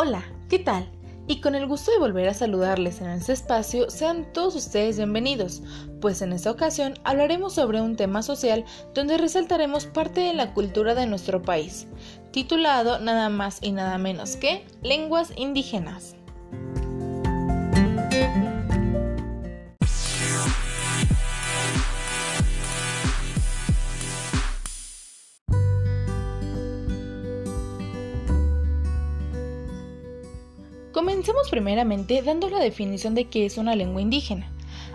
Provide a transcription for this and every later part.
Hola, ¿qué tal? Y con el gusto de volver a saludarles en este espacio, sean todos ustedes bienvenidos, pues en esta ocasión hablaremos sobre un tema social donde resaltaremos parte de la cultura de nuestro país, titulado nada más y nada menos que Lenguas Indígenas. Primeramente dando la definición de qué es una lengua indígena.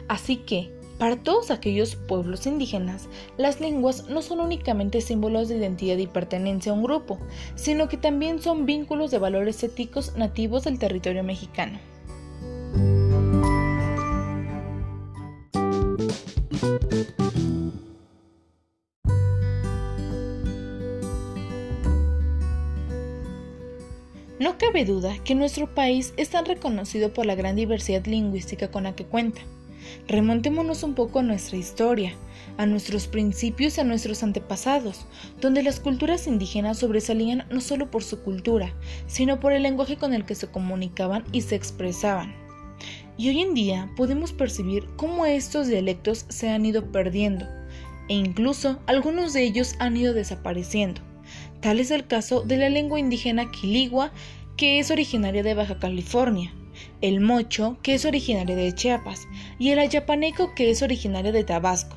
Así que, para todos aquellos pueblos indígenas, las lenguas no son únicamente símbolos de identidad y pertenencia a un grupo, sino que también son vínculos de valores éticos nativos del territorio mexicano. No cabe duda que nuestro país es tan reconocido por la gran diversidad lingüística con la que cuenta. Remontémonos un poco a nuestra historia, a nuestros principios a nuestros antepasados, donde las culturas indígenas sobresalían no solo por su cultura, sino por el lenguaje con el que se comunicaban y se expresaban. Y hoy en día podemos percibir cómo estos dialectos se han ido perdiendo, e incluso algunos de ellos han ido desapareciendo. Tal es el caso de la lengua indígena quiligua, que es originaria de Baja California, el mocho, que es originario de Chiapas, y el ayapaneco, que es originario de Tabasco.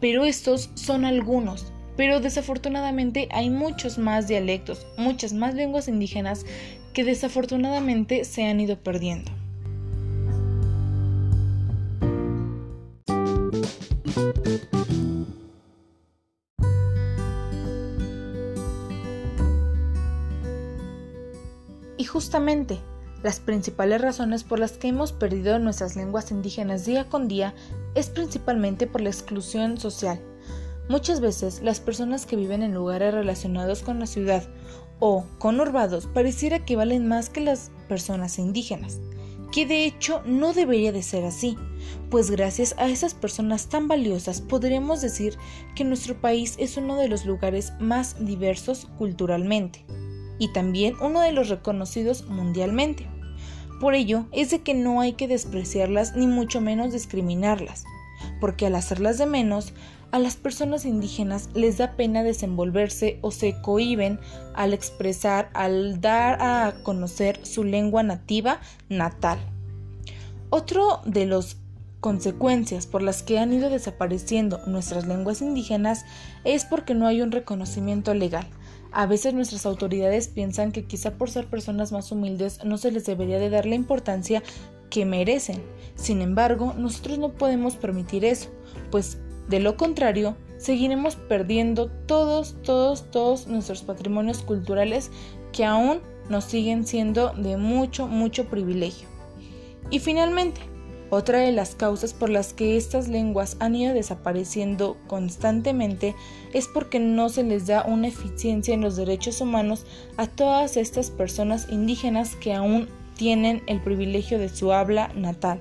Pero estos son algunos, pero desafortunadamente hay muchos más dialectos, muchas más lenguas indígenas que desafortunadamente se han ido perdiendo. Justamente, las principales razones por las que hemos perdido nuestras lenguas indígenas día con día es principalmente por la exclusión social. Muchas veces las personas que viven en lugares relacionados con la ciudad o conurbados pareciera que valen más que las personas indígenas, que de hecho no debería de ser así, pues gracias a esas personas tan valiosas podremos decir que nuestro país es uno de los lugares más diversos culturalmente y también uno de los reconocidos mundialmente. Por ello es de que no hay que despreciarlas ni mucho menos discriminarlas, porque al hacerlas de menos, a las personas indígenas les da pena desenvolverse o se cohiben al expresar, al dar a conocer su lengua nativa natal. Otro de las consecuencias por las que han ido desapareciendo nuestras lenguas indígenas es porque no hay un reconocimiento legal a veces nuestras autoridades piensan que quizá por ser personas más humildes no se les debería de dar la importancia que merecen. Sin embargo, nosotros no podemos permitir eso, pues de lo contrario, seguiremos perdiendo todos, todos, todos nuestros patrimonios culturales que aún nos siguen siendo de mucho, mucho privilegio. Y finalmente, otra de las causas por las que estas lenguas han ido desapareciendo constantemente es porque no se les da una eficiencia en los derechos humanos a todas estas personas indígenas que aún tienen el privilegio de su habla natal.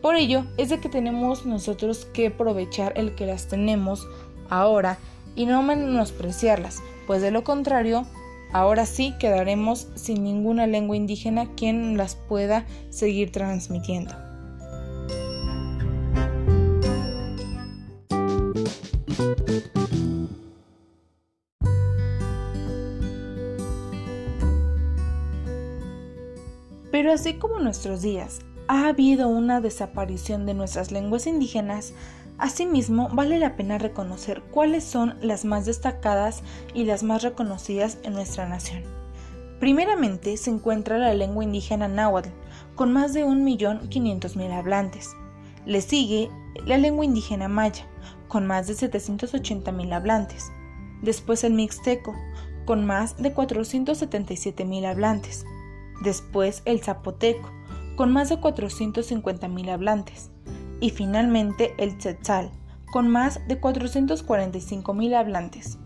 Por ello es de que tenemos nosotros que aprovechar el que las tenemos ahora y no menospreciarlas, pues de lo contrario, ahora sí quedaremos sin ninguna lengua indígena quien las pueda seguir transmitiendo. Pero así como en nuestros días ha habido una desaparición de nuestras lenguas indígenas, asimismo vale la pena reconocer cuáles son las más destacadas y las más reconocidas en nuestra nación. Primeramente se encuentra la lengua indígena náhuatl, con más de 1.500.000 hablantes. Le sigue la lengua indígena maya, con más de 780.000 hablantes. Después el mixteco, con más de 477.000 hablantes. Después el zapoteco, con más de 450.000 hablantes. Y finalmente el tzetzal, con más de 445.000 hablantes.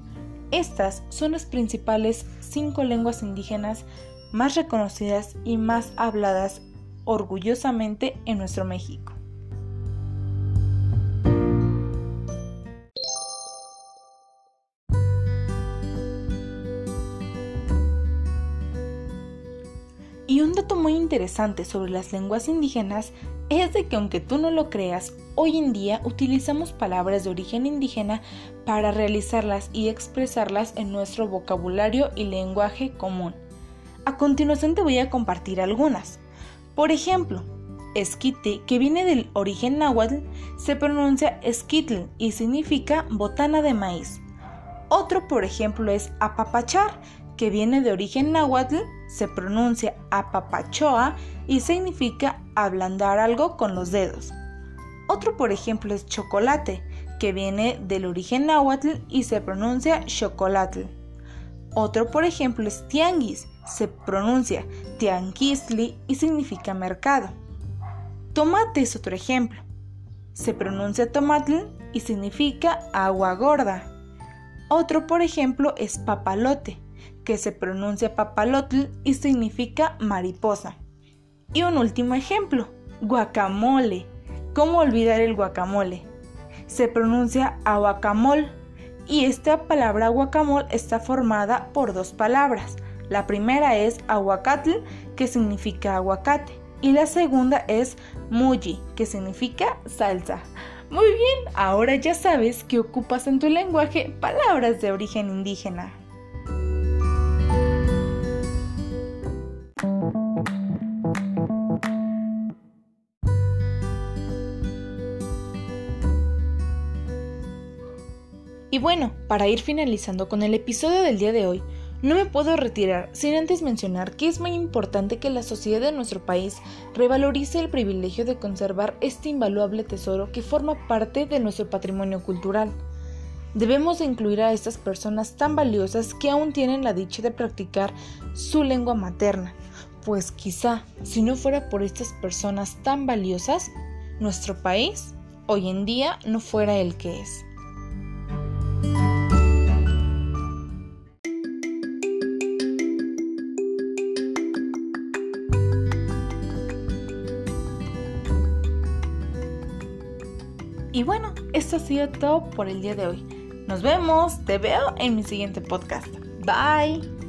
Estas son las principales cinco lenguas indígenas más reconocidas y más habladas orgullosamente en nuestro México. Y un dato muy interesante sobre las lenguas indígenas es de que aunque tú no lo creas, hoy en día utilizamos palabras de origen indígena para realizarlas y expresarlas en nuestro vocabulario y lenguaje común. A continuación te voy a compartir algunas. Por ejemplo, esquite, que viene del origen náhuatl, se pronuncia esquitl y significa botana de maíz. Otro, por ejemplo, es apapachar, que viene de origen náhuatl, se pronuncia apapachoa y significa ablandar algo con los dedos. Otro, por ejemplo, es chocolate, que viene del origen náhuatl y se pronuncia chocolatl. Otro, por ejemplo, es tianguis, se pronuncia tianquisli y significa mercado. Tomate es otro ejemplo. Se pronuncia tomatl y significa agua gorda. Otro, por ejemplo, es papalote, que se pronuncia papalotl y significa mariposa. Y un último ejemplo, guacamole. ¿Cómo olvidar el guacamole? Se pronuncia aguacamol y esta palabra guacamole está formada por dos palabras. La primera es aguacatl, que significa aguacate, y la segunda es muji, que significa salsa. Muy bien, ahora ya sabes que ocupas en tu lenguaje palabras de origen indígena. Y bueno, para ir finalizando con el episodio del día de hoy, no me puedo retirar sin antes mencionar que es muy importante que la sociedad de nuestro país revalorice el privilegio de conservar este invaluable tesoro que forma parte de nuestro patrimonio cultural. Debemos incluir a estas personas tan valiosas que aún tienen la dicha de practicar su lengua materna, pues quizá si no fuera por estas personas tan valiosas, nuestro país hoy en día no fuera el que es. Y bueno, esto ha sido todo por el día de hoy. Nos vemos, te veo en mi siguiente podcast. Bye.